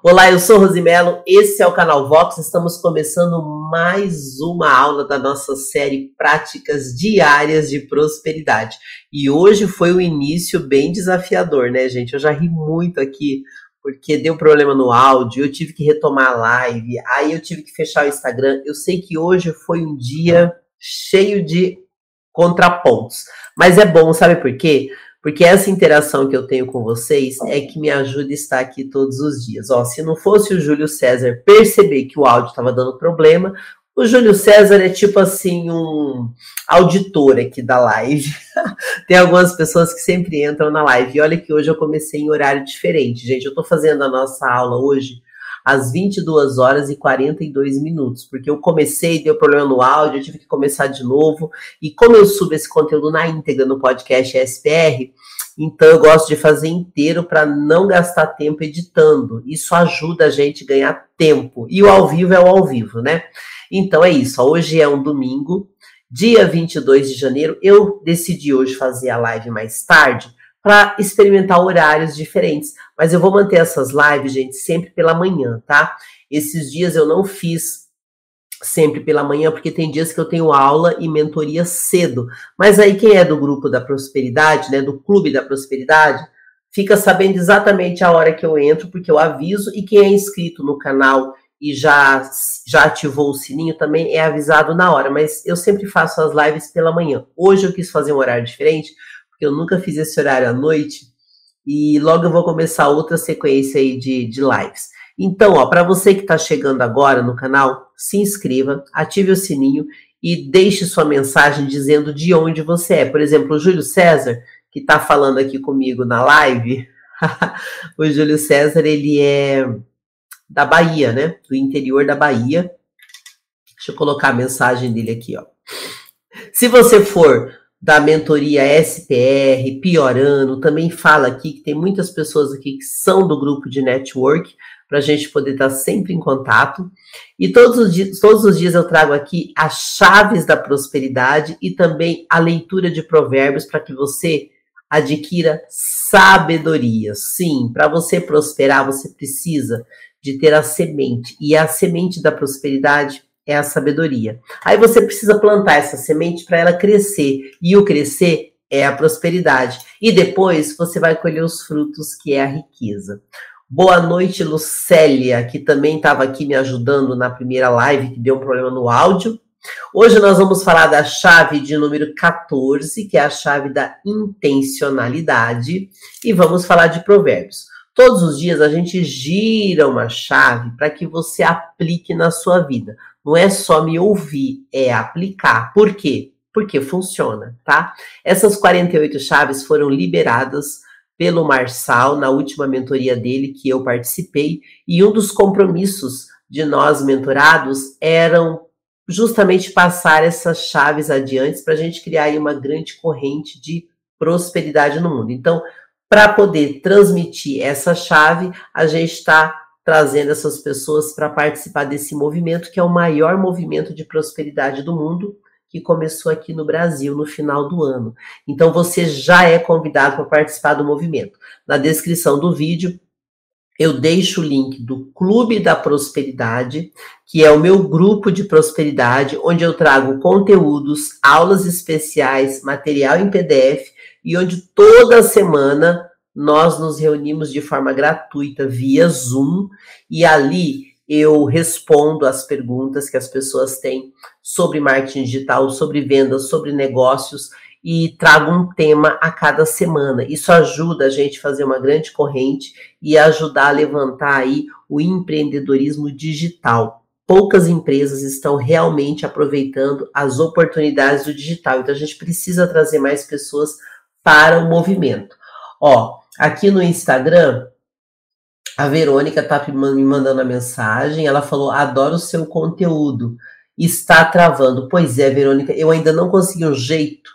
Olá, eu sou Rosimelo, esse é o canal Vox. Estamos começando mais uma aula da nossa série Práticas Diárias de Prosperidade. E hoje foi um início bem desafiador, né, gente? Eu já ri muito aqui porque deu problema no áudio, eu tive que retomar a live, aí eu tive que fechar o Instagram. Eu sei que hoje foi um dia cheio de contrapontos, mas é bom, sabe por quê? Porque essa interação que eu tenho com vocês é que me ajuda a estar aqui todos os dias. Ó, se não fosse o Júlio César perceber que o áudio estava dando problema, o Júlio César é tipo assim um auditor aqui da live. Tem algumas pessoas que sempre entram na live. E olha que hoje eu comecei em horário diferente, gente. Eu estou fazendo a nossa aula hoje às 22 horas e 42 minutos, porque eu comecei, deu problema no áudio, eu tive que começar de novo. E como eu subo esse conteúdo na íntegra no podcast SPR, então eu gosto de fazer inteiro para não gastar tempo editando. Isso ajuda a gente a ganhar tempo. E o ao vivo é o ao vivo, né? Então é isso. Hoje é um domingo, dia 22 de janeiro. Eu decidi hoje fazer a live mais tarde para experimentar horários diferentes. Mas eu vou manter essas lives, gente, sempre pela manhã, tá? Esses dias eu não fiz sempre pela manhã, porque tem dias que eu tenho aula e mentoria cedo. Mas aí quem é do grupo da prosperidade, né, do clube da prosperidade, fica sabendo exatamente a hora que eu entro, porque eu aviso, e quem é inscrito no canal e já já ativou o sininho também é avisado na hora, mas eu sempre faço as lives pela manhã. Hoje eu quis fazer um horário diferente, porque eu nunca fiz esse horário à noite, e logo eu vou começar outra sequência aí de, de lives. Então, ó, para você que está chegando agora no canal, se inscreva, ative o sininho e deixe sua mensagem dizendo de onde você é. Por exemplo, o Júlio César, que está falando aqui comigo na live, o Júlio César, ele é da Bahia, né? Do interior da Bahia. Deixa eu colocar a mensagem dele aqui, ó. Se você for da mentoria SPR, Piorano, também fala aqui que tem muitas pessoas aqui que são do grupo de network, para a gente poder estar tá sempre em contato. E todos os, dias, todos os dias eu trago aqui as chaves da prosperidade e também a leitura de provérbios para que você adquira sabedoria. Sim, para você prosperar, você precisa de ter a semente. E a semente da prosperidade é a sabedoria. Aí você precisa plantar essa semente para ela crescer. E o crescer é a prosperidade. E depois você vai colher os frutos, que é a riqueza. Boa noite, Lucélia, que também estava aqui me ajudando na primeira live, que deu um problema no áudio. Hoje nós vamos falar da chave de número 14, que é a chave da intencionalidade, e vamos falar de provérbios. Todos os dias a gente gira uma chave para que você aplique na sua vida. Não é só me ouvir, é aplicar. Por quê? Porque funciona, tá? Essas 48 chaves foram liberadas pelo Marçal na última mentoria dele que eu participei, e um dos compromissos de nós mentorados eram justamente passar essas chaves adiante para a gente criar aí uma grande corrente de prosperidade no mundo. Então, para poder transmitir essa chave, a gente está trazendo essas pessoas para participar desse movimento, que é o maior movimento de prosperidade do mundo, que começou aqui no Brasil no final do ano. Então você já é convidado para participar do movimento. Na descrição do vídeo eu deixo o link do Clube da Prosperidade, que é o meu grupo de prosperidade, onde eu trago conteúdos, aulas especiais, material em PDF e onde toda semana nós nos reunimos de forma gratuita via Zoom e ali eu respondo as perguntas que as pessoas têm sobre marketing digital, sobre vendas, sobre negócios e trago um tema a cada semana. Isso ajuda a gente a fazer uma grande corrente e ajudar a levantar aí o empreendedorismo digital. Poucas empresas estão realmente aproveitando as oportunidades do digital, então a gente precisa trazer mais pessoas para o movimento. Ó, aqui no Instagram, a Verônica tá me mandando a mensagem, ela falou: "Adoro o seu conteúdo. Está travando". Pois é, Verônica, eu ainda não consegui um jeito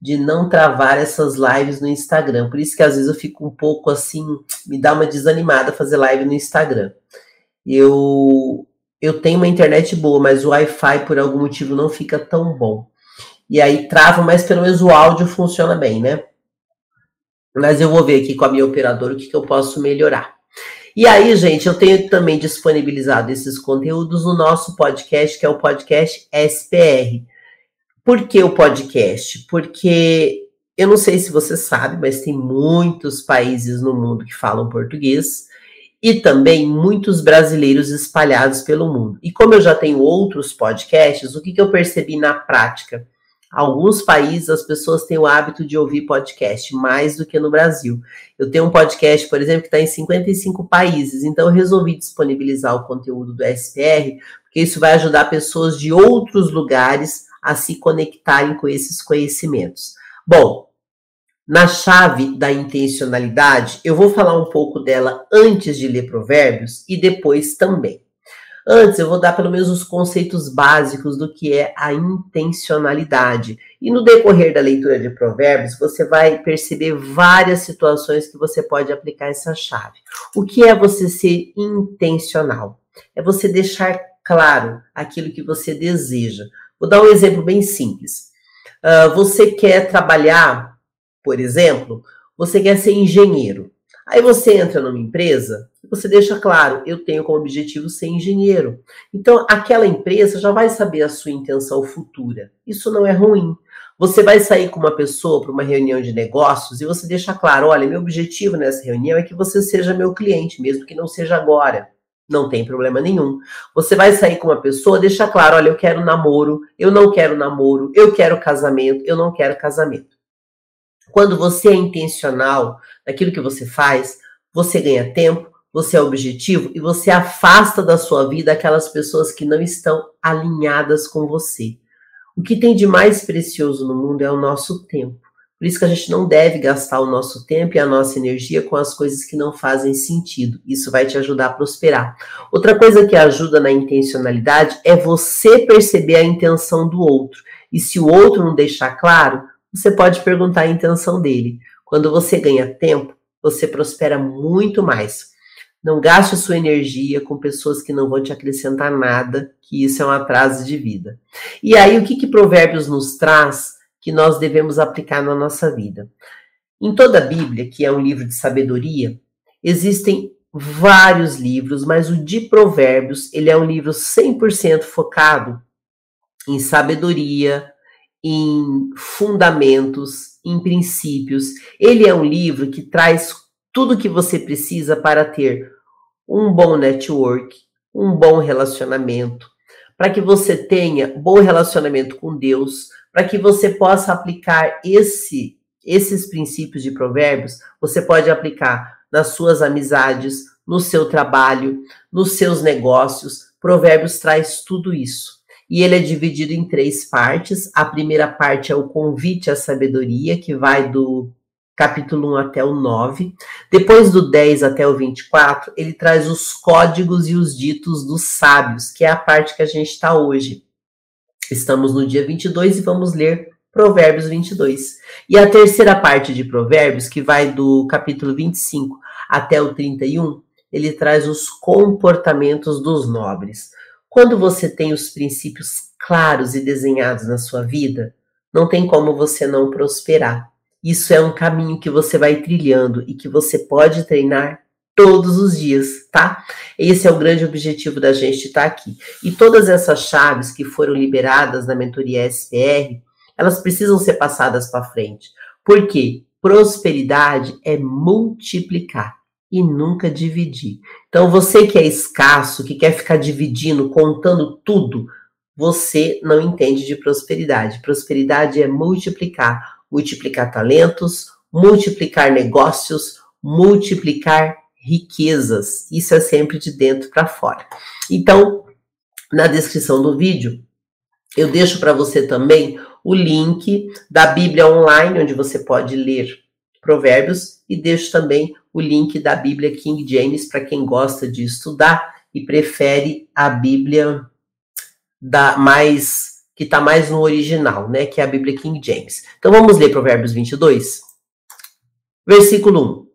de não travar essas lives no Instagram. Por isso que às vezes eu fico um pouco assim, me dá uma desanimada fazer live no Instagram. Eu eu tenho uma internet boa, mas o Wi-Fi por algum motivo não fica tão bom. E aí trava, mas pelo menos o áudio funciona bem, né? Mas eu vou ver aqui com a minha operadora o que, que eu posso melhorar. E aí, gente, eu tenho também disponibilizado esses conteúdos no nosso podcast, que é o podcast SPR. Por que o podcast? Porque eu não sei se você sabe, mas tem muitos países no mundo que falam português e também muitos brasileiros espalhados pelo mundo. E como eu já tenho outros podcasts, o que, que eu percebi na prática? Alguns países as pessoas têm o hábito de ouvir podcast mais do que no Brasil. Eu tenho um podcast, por exemplo, que está em 55 países, então eu resolvi disponibilizar o conteúdo do SPR, porque isso vai ajudar pessoas de outros lugares a se conectarem com esses conhecimentos. Bom, na chave da intencionalidade, eu vou falar um pouco dela antes de ler Provérbios e depois também. Antes, eu vou dar pelo menos os conceitos básicos do que é a intencionalidade. E no decorrer da leitura de Provérbios, você vai perceber várias situações que você pode aplicar essa chave. O que é você ser intencional? É você deixar claro aquilo que você deseja. Vou dar um exemplo bem simples. Uh, você quer trabalhar, por exemplo, você quer ser engenheiro. Aí você entra numa empresa você deixa claro, eu tenho como objetivo ser engenheiro. Então, aquela empresa já vai saber a sua intenção futura. Isso não é ruim. Você vai sair com uma pessoa para uma reunião de negócios e você deixa claro: olha, meu objetivo nessa reunião é que você seja meu cliente, mesmo que não seja agora. Não tem problema nenhum. Você vai sair com uma pessoa, deixa claro: olha, eu quero namoro, eu não quero namoro, eu quero casamento, eu não quero casamento. Quando você é intencional naquilo que você faz, você ganha tempo, você é objetivo e você afasta da sua vida aquelas pessoas que não estão alinhadas com você. O que tem de mais precioso no mundo é o nosso tempo. Por isso que a gente não deve gastar o nosso tempo e a nossa energia com as coisas que não fazem sentido. Isso vai te ajudar a prosperar. Outra coisa que ajuda na intencionalidade é você perceber a intenção do outro. E se o outro não deixar claro, você pode perguntar a intenção dele. Quando você ganha tempo, você prospera muito mais. Não gaste sua energia com pessoas que não vão te acrescentar nada, que isso é um atraso de vida. E aí, o que, que Provérbios nos traz que nós devemos aplicar na nossa vida? Em toda a Bíblia, que é um livro de sabedoria, existem vários livros, mas o de Provérbios, ele é um livro 100% focado em sabedoria, em fundamentos, em princípios. Ele é um livro que traz tudo o que você precisa para ter um bom network, um bom relacionamento, para que você tenha bom relacionamento com Deus, para que você possa aplicar esse esses princípios de provérbios, você pode aplicar nas suas amizades, no seu trabalho, nos seus negócios. Provérbios traz tudo isso. E ele é dividido em três partes. A primeira parte é o convite à sabedoria, que vai do capítulo 1 até o 9. Depois do 10 até o 24, ele traz os códigos e os ditos dos sábios, que é a parte que a gente está hoje. Estamos no dia 22 e vamos ler Provérbios 22. E a terceira parte de Provérbios, que vai do capítulo 25 até o 31, ele traz os comportamentos dos nobres. Quando você tem os princípios claros e desenhados na sua vida, não tem como você não prosperar. Isso é um caminho que você vai trilhando e que você pode treinar todos os dias, tá? Esse é o grande objetivo da gente estar aqui. E todas essas chaves que foram liberadas na mentoria SPR, elas precisam ser passadas para frente. Porque prosperidade é multiplicar e nunca dividir. Então, você que é escasso, que quer ficar dividindo, contando tudo, você não entende de prosperidade. Prosperidade é multiplicar multiplicar talentos, multiplicar negócios, multiplicar riquezas. Isso é sempre de dentro para fora. Então, na descrição do vídeo, eu deixo para você também o link da Bíblia online, onde você pode ler Provérbios, e deixo também o link da Bíblia King James para quem gosta de estudar e prefere a Bíblia da mais que está mais no original, né, que é a Bíblia King James. Então vamos ler Provérbios 22. Versículo 1.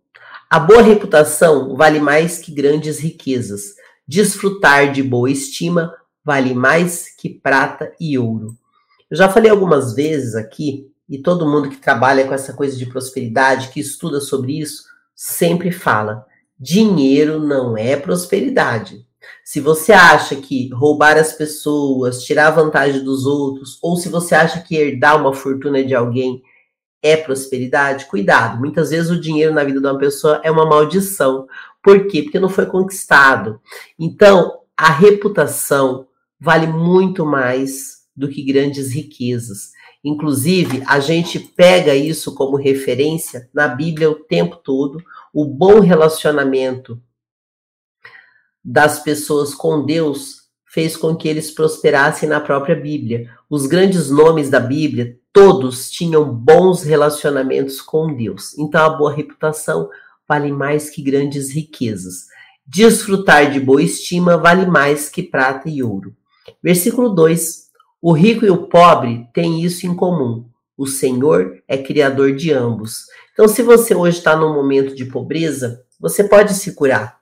A boa reputação vale mais que grandes riquezas. Desfrutar de boa estima vale mais que prata e ouro. Eu já falei algumas vezes aqui, e todo mundo que trabalha com essa coisa de prosperidade, que estuda sobre isso, sempre fala: Dinheiro não é prosperidade. Se você acha que roubar as pessoas, tirar vantagem dos outros, ou se você acha que herdar uma fortuna de alguém é prosperidade, cuidado. Muitas vezes o dinheiro na vida de uma pessoa é uma maldição. Por quê? Porque não foi conquistado. Então, a reputação vale muito mais do que grandes riquezas. Inclusive, a gente pega isso como referência na Bíblia o tempo todo, o bom relacionamento das pessoas com Deus fez com que eles prosperassem na própria Bíblia. Os grandes nomes da Bíblia, todos tinham bons relacionamentos com Deus. Então, a boa reputação vale mais que grandes riquezas. Desfrutar de boa estima vale mais que prata e ouro. Versículo 2: O rico e o pobre têm isso em comum. O Senhor é criador de ambos. Então, se você hoje está num momento de pobreza, você pode se curar.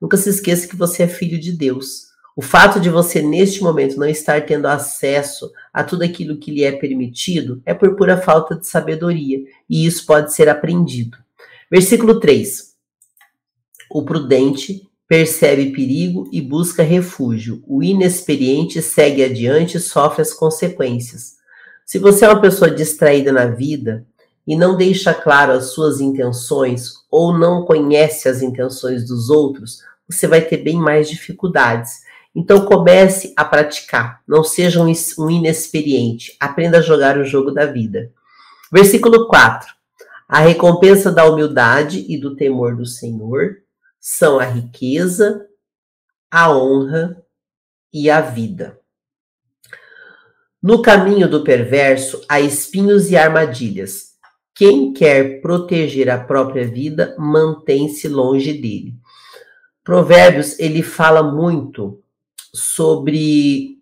Nunca se esqueça que você é filho de Deus. O fato de você, neste momento, não estar tendo acesso a tudo aquilo que lhe é permitido é por pura falta de sabedoria, e isso pode ser aprendido. Versículo 3. O prudente percebe perigo e busca refúgio. O inexperiente segue adiante e sofre as consequências. Se você é uma pessoa distraída na vida e não deixa claro as suas intenções ou não conhece as intenções dos outros, você vai ter bem mais dificuldades. Então comece a praticar, não seja um inexperiente, aprenda a jogar o jogo da vida. Versículo 4. A recompensa da humildade e do temor do Senhor são a riqueza, a honra e a vida. No caminho do perverso há espinhos e armadilhas. Quem quer proteger a própria vida mantém-se longe dele. Provérbios ele fala muito sobre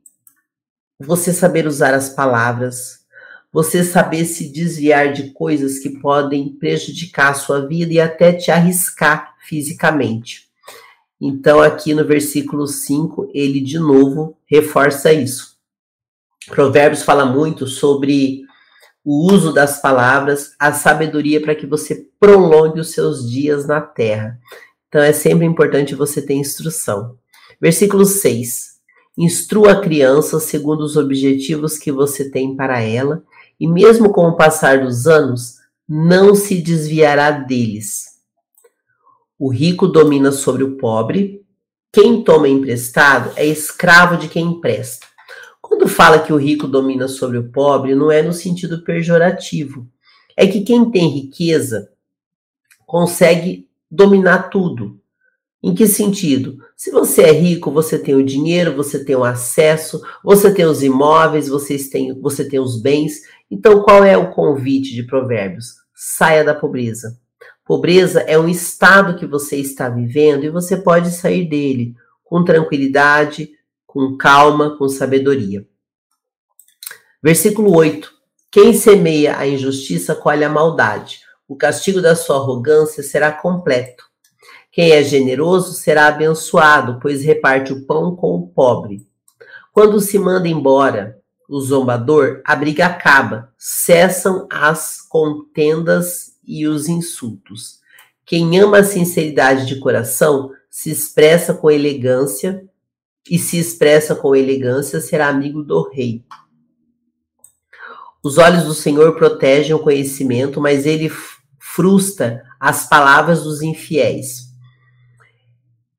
você saber usar as palavras, você saber se desviar de coisas que podem prejudicar a sua vida e até te arriscar fisicamente. Então, aqui no versículo 5, ele de novo reforça isso. Provérbios fala muito sobre o uso das palavras, a sabedoria para que você prolongue os seus dias na terra. Então, é sempre importante você ter instrução. Versículo 6. Instrua a criança segundo os objetivos que você tem para ela, e mesmo com o passar dos anos, não se desviará deles. O rico domina sobre o pobre, quem toma emprestado é escravo de quem empresta. Quando fala que o rico domina sobre o pobre, não é no sentido pejorativo. É que quem tem riqueza consegue dominar tudo. Em que sentido? Se você é rico, você tem o dinheiro, você tem o acesso, você tem os imóveis, você tem, você tem os bens. Então, qual é o convite de Provérbios? Saia da pobreza. Pobreza é um estado que você está vivendo e você pode sair dele com tranquilidade, com calma, com sabedoria. Versículo 8: Quem semeia a injustiça colhe a maldade. O castigo da sua arrogância será completo. Quem é generoso será abençoado, pois reparte o pão com o pobre. Quando se manda embora o zombador, a briga acaba, cessam as contendas e os insultos. Quem ama a sinceridade de coração se expressa com elegância, e se expressa com elegância será amigo do rei. Os olhos do Senhor protegem o conhecimento, mas ele frustra as palavras dos infiéis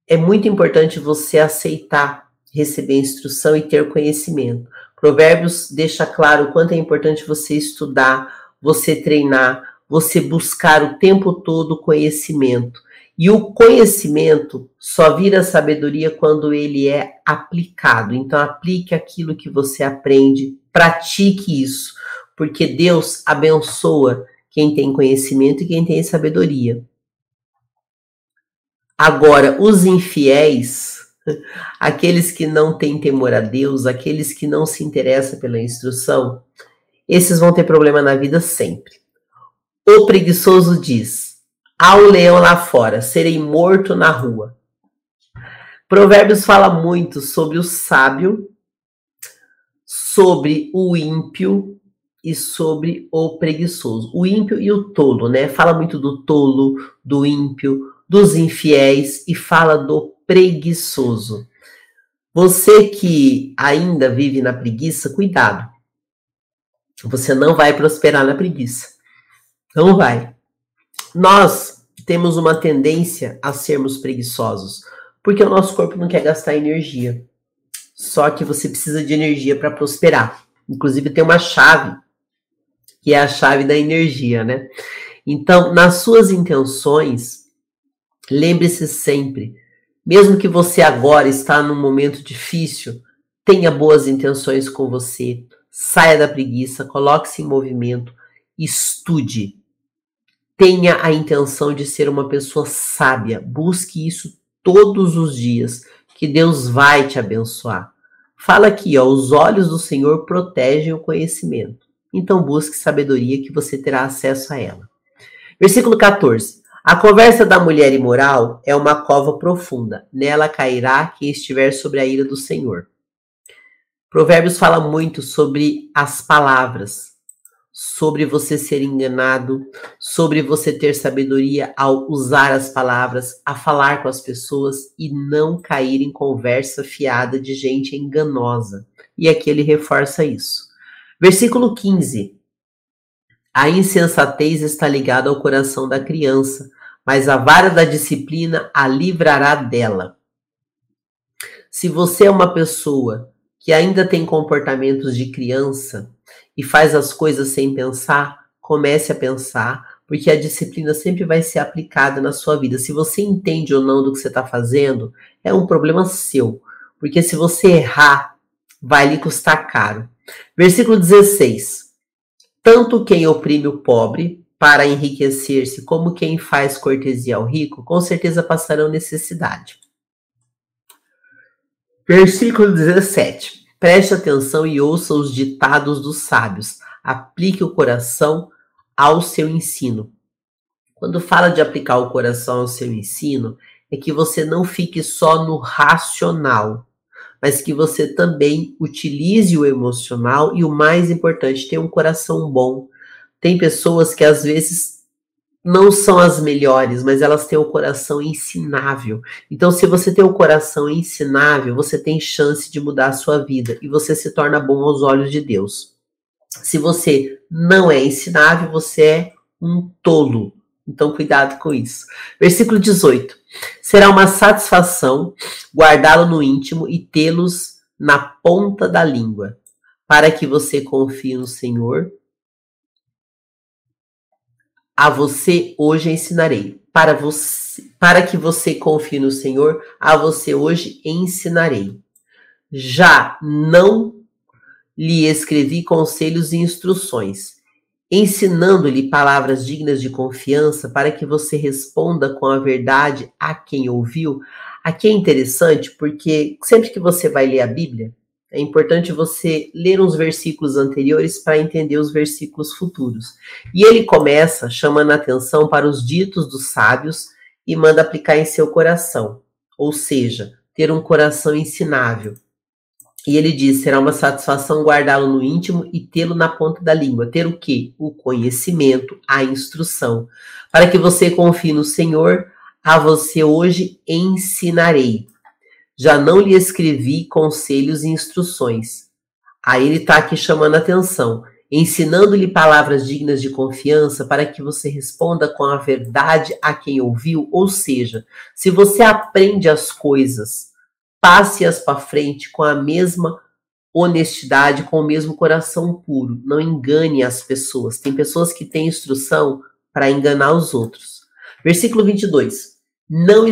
é muito importante você aceitar receber instrução e ter conhecimento. Provérbios deixa claro o quanto é importante você estudar, você treinar, você buscar o tempo todo conhecimento. E o conhecimento só vira sabedoria quando ele é aplicado. Então, aplique aquilo que você aprende, pratique isso, porque Deus abençoa quem tem conhecimento e quem tem sabedoria. Agora, os infiéis, aqueles que não têm temor a Deus, aqueles que não se interessam pela instrução, esses vão ter problema na vida sempre. O preguiçoso diz: Ao leão lá fora, serei morto na rua. Provérbios fala muito sobre o sábio, sobre o ímpio e sobre o preguiçoso. O ímpio e o tolo, né? Fala muito do tolo, do ímpio, dos infiéis e fala do preguiçoso. Você que ainda vive na preguiça, cuidado. Você não vai prosperar na preguiça. Não vai. Nós temos uma tendência a sermos preguiçosos, porque o nosso corpo não quer gastar energia. Só que você precisa de energia para prosperar. Inclusive tem uma chave, que é a chave da energia, né? Então, nas suas intenções, lembre-se sempre, mesmo que você agora está num momento difícil, tenha boas intenções com você, saia da preguiça, coloque-se em movimento, estude. Tenha a intenção de ser uma pessoa sábia, busque isso todos os dias, que Deus vai te abençoar. Fala aqui, ó, os olhos do Senhor protegem o conhecimento. Então busque sabedoria que você terá acesso a ela. Versículo 14. A conversa da mulher imoral é uma cova profunda. Nela cairá quem estiver sobre a ira do Senhor. Provérbios fala muito sobre as palavras, sobre você ser enganado, sobre você ter sabedoria ao usar as palavras, a falar com as pessoas e não cair em conversa fiada de gente enganosa. E aqui ele reforça isso. Versículo 15. A insensatez está ligada ao coração da criança, mas a vara da disciplina a livrará dela. Se você é uma pessoa que ainda tem comportamentos de criança e faz as coisas sem pensar, comece a pensar, porque a disciplina sempre vai ser aplicada na sua vida. Se você entende ou não do que você está fazendo, é um problema seu, porque se você errar, vai lhe custar caro. Versículo 16: Tanto quem oprime o pobre para enriquecer-se, como quem faz cortesia ao rico, com certeza passarão necessidade. Versículo 17. Preste atenção e ouça os ditados dos sábios. Aplique o coração ao seu ensino. Quando fala de aplicar o coração ao seu ensino, é que você não fique só no racional, mas que você também utilize o emocional e o mais importante, tenha um coração bom. Tem pessoas que às vezes não são as melhores, mas elas têm o coração ensinável. Então, se você tem o coração ensinável, você tem chance de mudar a sua vida e você se torna bom aos olhos de Deus. Se você não é ensinável, você é um tolo. Então, cuidado com isso. Versículo 18. Será uma satisfação guardá-lo no íntimo e tê-los na ponta da língua, para que você confie no Senhor a você hoje ensinarei. Para, você, para que você confie no Senhor, a você hoje ensinarei. Já não lhe escrevi conselhos e instruções, ensinando-lhe palavras dignas de confiança para que você responda com a verdade a quem ouviu. Aqui é interessante porque sempre que você vai ler a Bíblia, é importante você ler uns versículos anteriores para entender os versículos futuros. E ele começa chamando a atenção para os ditos dos sábios e manda aplicar em seu coração, ou seja, ter um coração ensinável. E ele diz: será uma satisfação guardá-lo no íntimo e tê-lo na ponta da língua. Ter o quê? O conhecimento, a instrução. Para que você confie no Senhor, a você hoje ensinarei já não lhe escrevi conselhos e instruções. Aí ele está aqui chamando atenção, ensinando-lhe palavras dignas de confiança para que você responda com a verdade a quem ouviu. Ou seja, se você aprende as coisas, passe-as para frente com a mesma honestidade, com o mesmo coração puro. Não engane as pessoas. Tem pessoas que têm instrução para enganar os outros. Versículo 22. Não,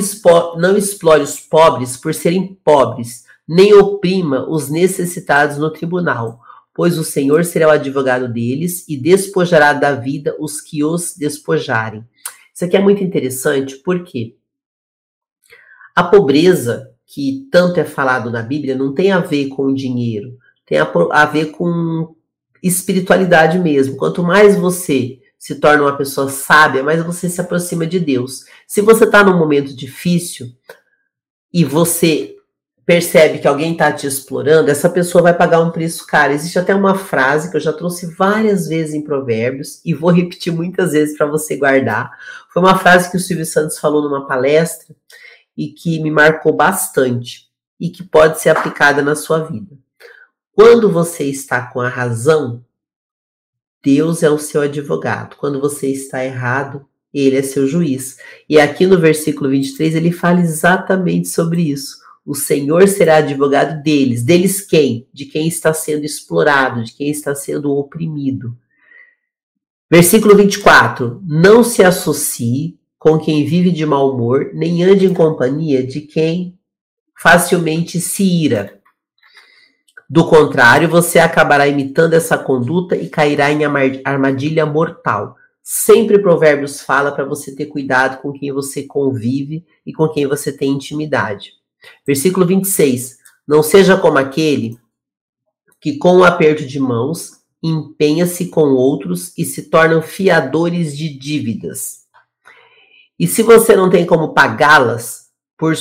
não explore os pobres por serem pobres, nem oprima os necessitados no tribunal, pois o Senhor será o advogado deles e despojará da vida os que os despojarem. Isso aqui é muito interessante, porque a pobreza, que tanto é falado na Bíblia, não tem a ver com dinheiro, tem a, a ver com espiritualidade mesmo. Quanto mais você se torna uma pessoa sábia, mais você se aproxima de Deus. Se você está num momento difícil e você percebe que alguém está te explorando, essa pessoa vai pagar um preço caro. Existe até uma frase que eu já trouxe várias vezes em Provérbios e vou repetir muitas vezes para você guardar. Foi uma frase que o Silvio Santos falou numa palestra e que me marcou bastante e que pode ser aplicada na sua vida. Quando você está com a razão, Deus é o seu advogado. Quando você está errado, ele é seu juiz. E aqui no versículo 23 ele fala exatamente sobre isso o Senhor será advogado deles. Deles quem? De quem está sendo explorado, de quem está sendo oprimido. Versículo 24: Não se associe com quem vive de mau humor, nem ande em companhia de quem facilmente se ira. Do contrário, você acabará imitando essa conduta e cairá em armadilha mortal. Sempre Provérbios fala para você ter cuidado com quem você convive e com quem você tem intimidade. Versículo 26. Não seja como aquele que, com o um aperto de mãos, empenha-se com outros e se tornam fiadores de dívidas. E se você não tem como pagá-las, por,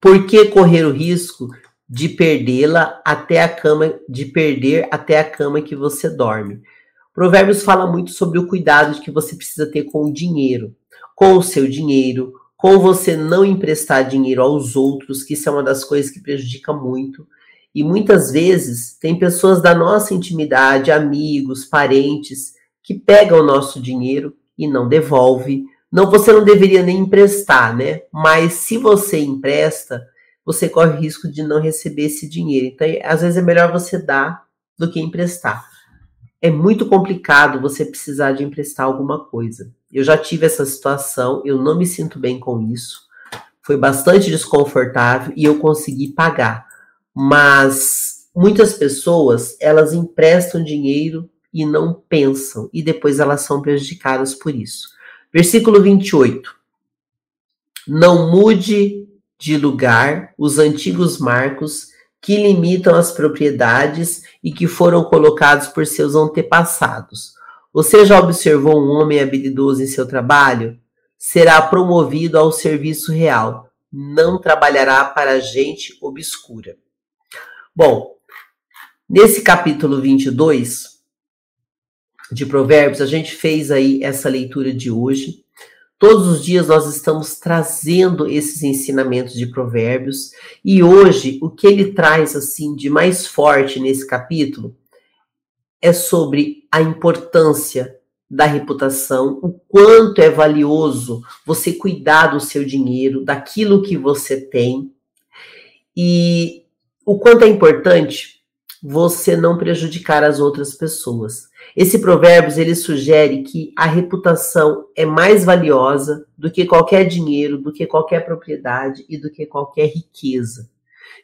por que correr o risco de perdê-la até a cama, de perder até a cama que você dorme? Provérbios fala muito sobre o cuidado que você precisa ter com o dinheiro, com o seu dinheiro, com você não emprestar dinheiro aos outros, que isso é uma das coisas que prejudica muito. E muitas vezes tem pessoas da nossa intimidade, amigos, parentes, que pegam o nosso dinheiro e não devolve. Não, você não deveria nem emprestar, né? Mas se você empresta, você corre o risco de não receber esse dinheiro. Então, às vezes é melhor você dar do que emprestar. É muito complicado você precisar de emprestar alguma coisa. Eu já tive essa situação, eu não me sinto bem com isso. Foi bastante desconfortável e eu consegui pagar. Mas muitas pessoas, elas emprestam dinheiro e não pensam, e depois elas são prejudicadas por isso. Versículo 28. Não mude de lugar os antigos marcos que limitam as propriedades e que foram colocados por seus antepassados você já observou um homem habilidoso em seu trabalho? Será promovido ao serviço real, não trabalhará para gente obscura. Bom, nesse capítulo 22 de Provérbios, a gente fez aí essa leitura de hoje. Todos os dias nós estamos trazendo esses ensinamentos de Provérbios e hoje o que ele traz assim de mais forte nesse capítulo é sobre a importância da reputação, o quanto é valioso você cuidar do seu dinheiro, daquilo que você tem, e o quanto é importante você não prejudicar as outras pessoas. Esse provérbios ele sugere que a reputação é mais valiosa do que qualquer dinheiro, do que qualquer propriedade e do que qualquer riqueza.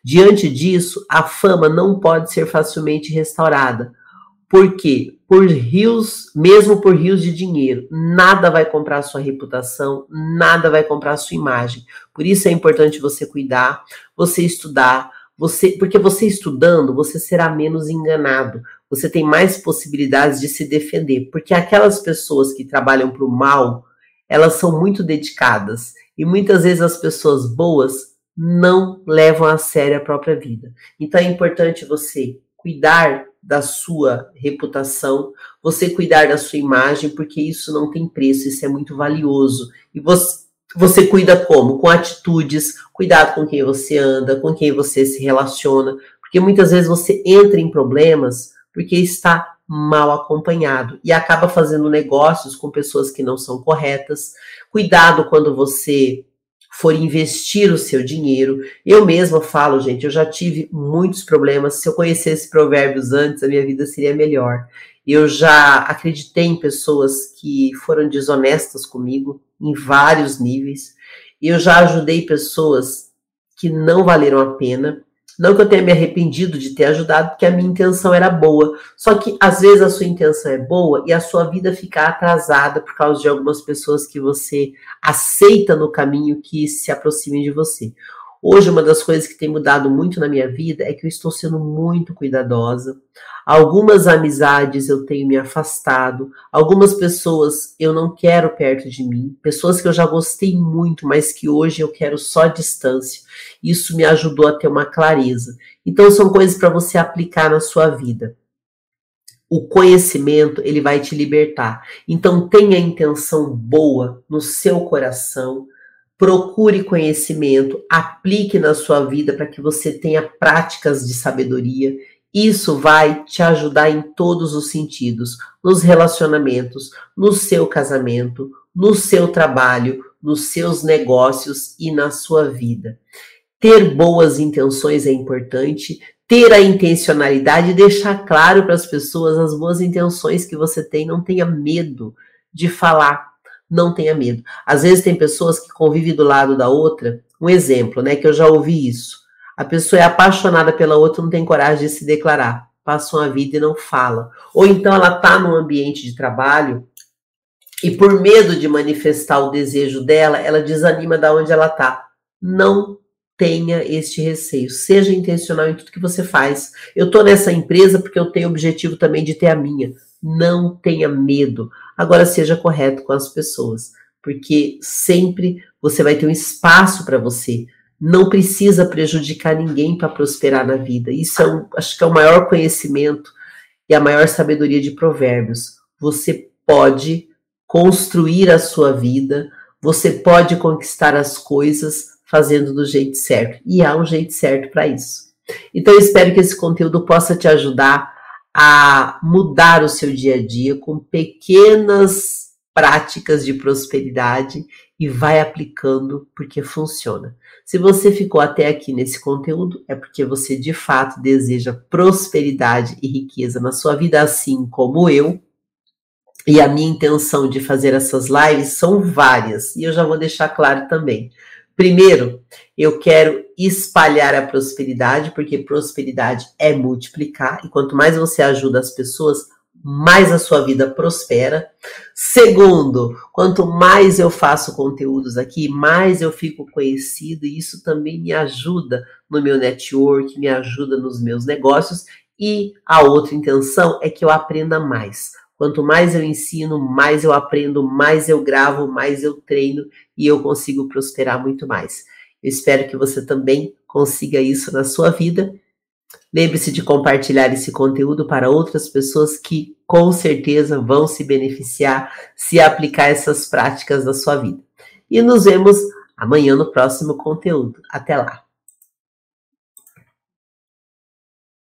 Diante disso, a fama não pode ser facilmente restaurada, por quê? Por rios, mesmo por rios de dinheiro, nada vai comprar sua reputação, nada vai comprar sua imagem. Por isso é importante você cuidar, você estudar, você, porque você estudando, você será menos enganado. Você tem mais possibilidades de se defender, porque aquelas pessoas que trabalham para o mal, elas são muito dedicadas e muitas vezes as pessoas boas não levam a sério a própria vida. Então é importante você cuidar da sua reputação, você cuidar da sua imagem, porque isso não tem preço, isso é muito valioso. E você, você cuida como? Com atitudes, cuidado com quem você anda, com quem você se relaciona, porque muitas vezes você entra em problemas porque está mal acompanhado e acaba fazendo negócios com pessoas que não são corretas. Cuidado quando você for investir o seu dinheiro. Eu mesma falo, gente, eu já tive muitos problemas. Se eu conhecesse provérbios antes, a minha vida seria melhor. Eu já acreditei em pessoas que foram desonestas comigo em vários níveis. Eu já ajudei pessoas que não valeram a pena. Não que eu tenha me arrependido de ter ajudado, porque a minha intenção era boa. Só que às vezes a sua intenção é boa e a sua vida fica atrasada por causa de algumas pessoas que você aceita no caminho que se aproximem de você. Hoje, uma das coisas que tem mudado muito na minha vida é que eu estou sendo muito cuidadosa. Algumas amizades eu tenho me afastado, algumas pessoas eu não quero perto de mim, pessoas que eu já gostei muito, mas que hoje eu quero só distância. Isso me ajudou a ter uma clareza. Então, são coisas para você aplicar na sua vida o conhecimento ele vai te libertar. Então tenha intenção boa no seu coração, procure conhecimento, aplique na sua vida para que você tenha práticas de sabedoria. Isso vai te ajudar em todos os sentidos, nos relacionamentos, no seu casamento, no seu trabalho, nos seus negócios e na sua vida. Ter boas intenções é importante, ter a intencionalidade e deixar claro para as pessoas as boas intenções que você tem. Não tenha medo de falar, não tenha medo. Às vezes tem pessoas que convivem do lado da outra. Um exemplo, né, que eu já ouvi isso. A pessoa é apaixonada pela outra, não tem coragem de se declarar, passa uma vida e não fala. Ou então ela está num ambiente de trabalho e por medo de manifestar o desejo dela, ela desanima da onde ela está. Não tenha este receio. Seja intencional em tudo que você faz. Eu estou nessa empresa porque eu tenho o objetivo também de ter a minha. Não tenha medo. Agora seja correto com as pessoas, porque sempre você vai ter um espaço para você. Não precisa prejudicar ninguém para prosperar na vida. Isso é um, acho que é o maior conhecimento e a maior sabedoria de Provérbios. Você pode construir a sua vida, você pode conquistar as coisas fazendo do jeito certo. E há um jeito certo para isso. Então, eu espero que esse conteúdo possa te ajudar a mudar o seu dia a dia com pequenas práticas de prosperidade e vai aplicando porque funciona. Se você ficou até aqui nesse conteúdo, é porque você de fato deseja prosperidade e riqueza na sua vida, assim como eu. E a minha intenção de fazer essas lives são várias, e eu já vou deixar claro também. Primeiro, eu quero espalhar a prosperidade, porque prosperidade é multiplicar, e quanto mais você ajuda as pessoas, mais a sua vida prospera. Segundo, quanto mais eu faço conteúdos aqui, mais eu fico conhecido, e isso também me ajuda no meu network, me ajuda nos meus negócios. E a outra intenção é que eu aprenda mais. Quanto mais eu ensino, mais eu aprendo, mais eu gravo, mais eu treino e eu consigo prosperar muito mais. Eu espero que você também consiga isso na sua vida. Lembre-se de compartilhar esse conteúdo para outras pessoas que com certeza vão se beneficiar se aplicar essas práticas na sua vida. E nos vemos amanhã no próximo conteúdo. Até lá!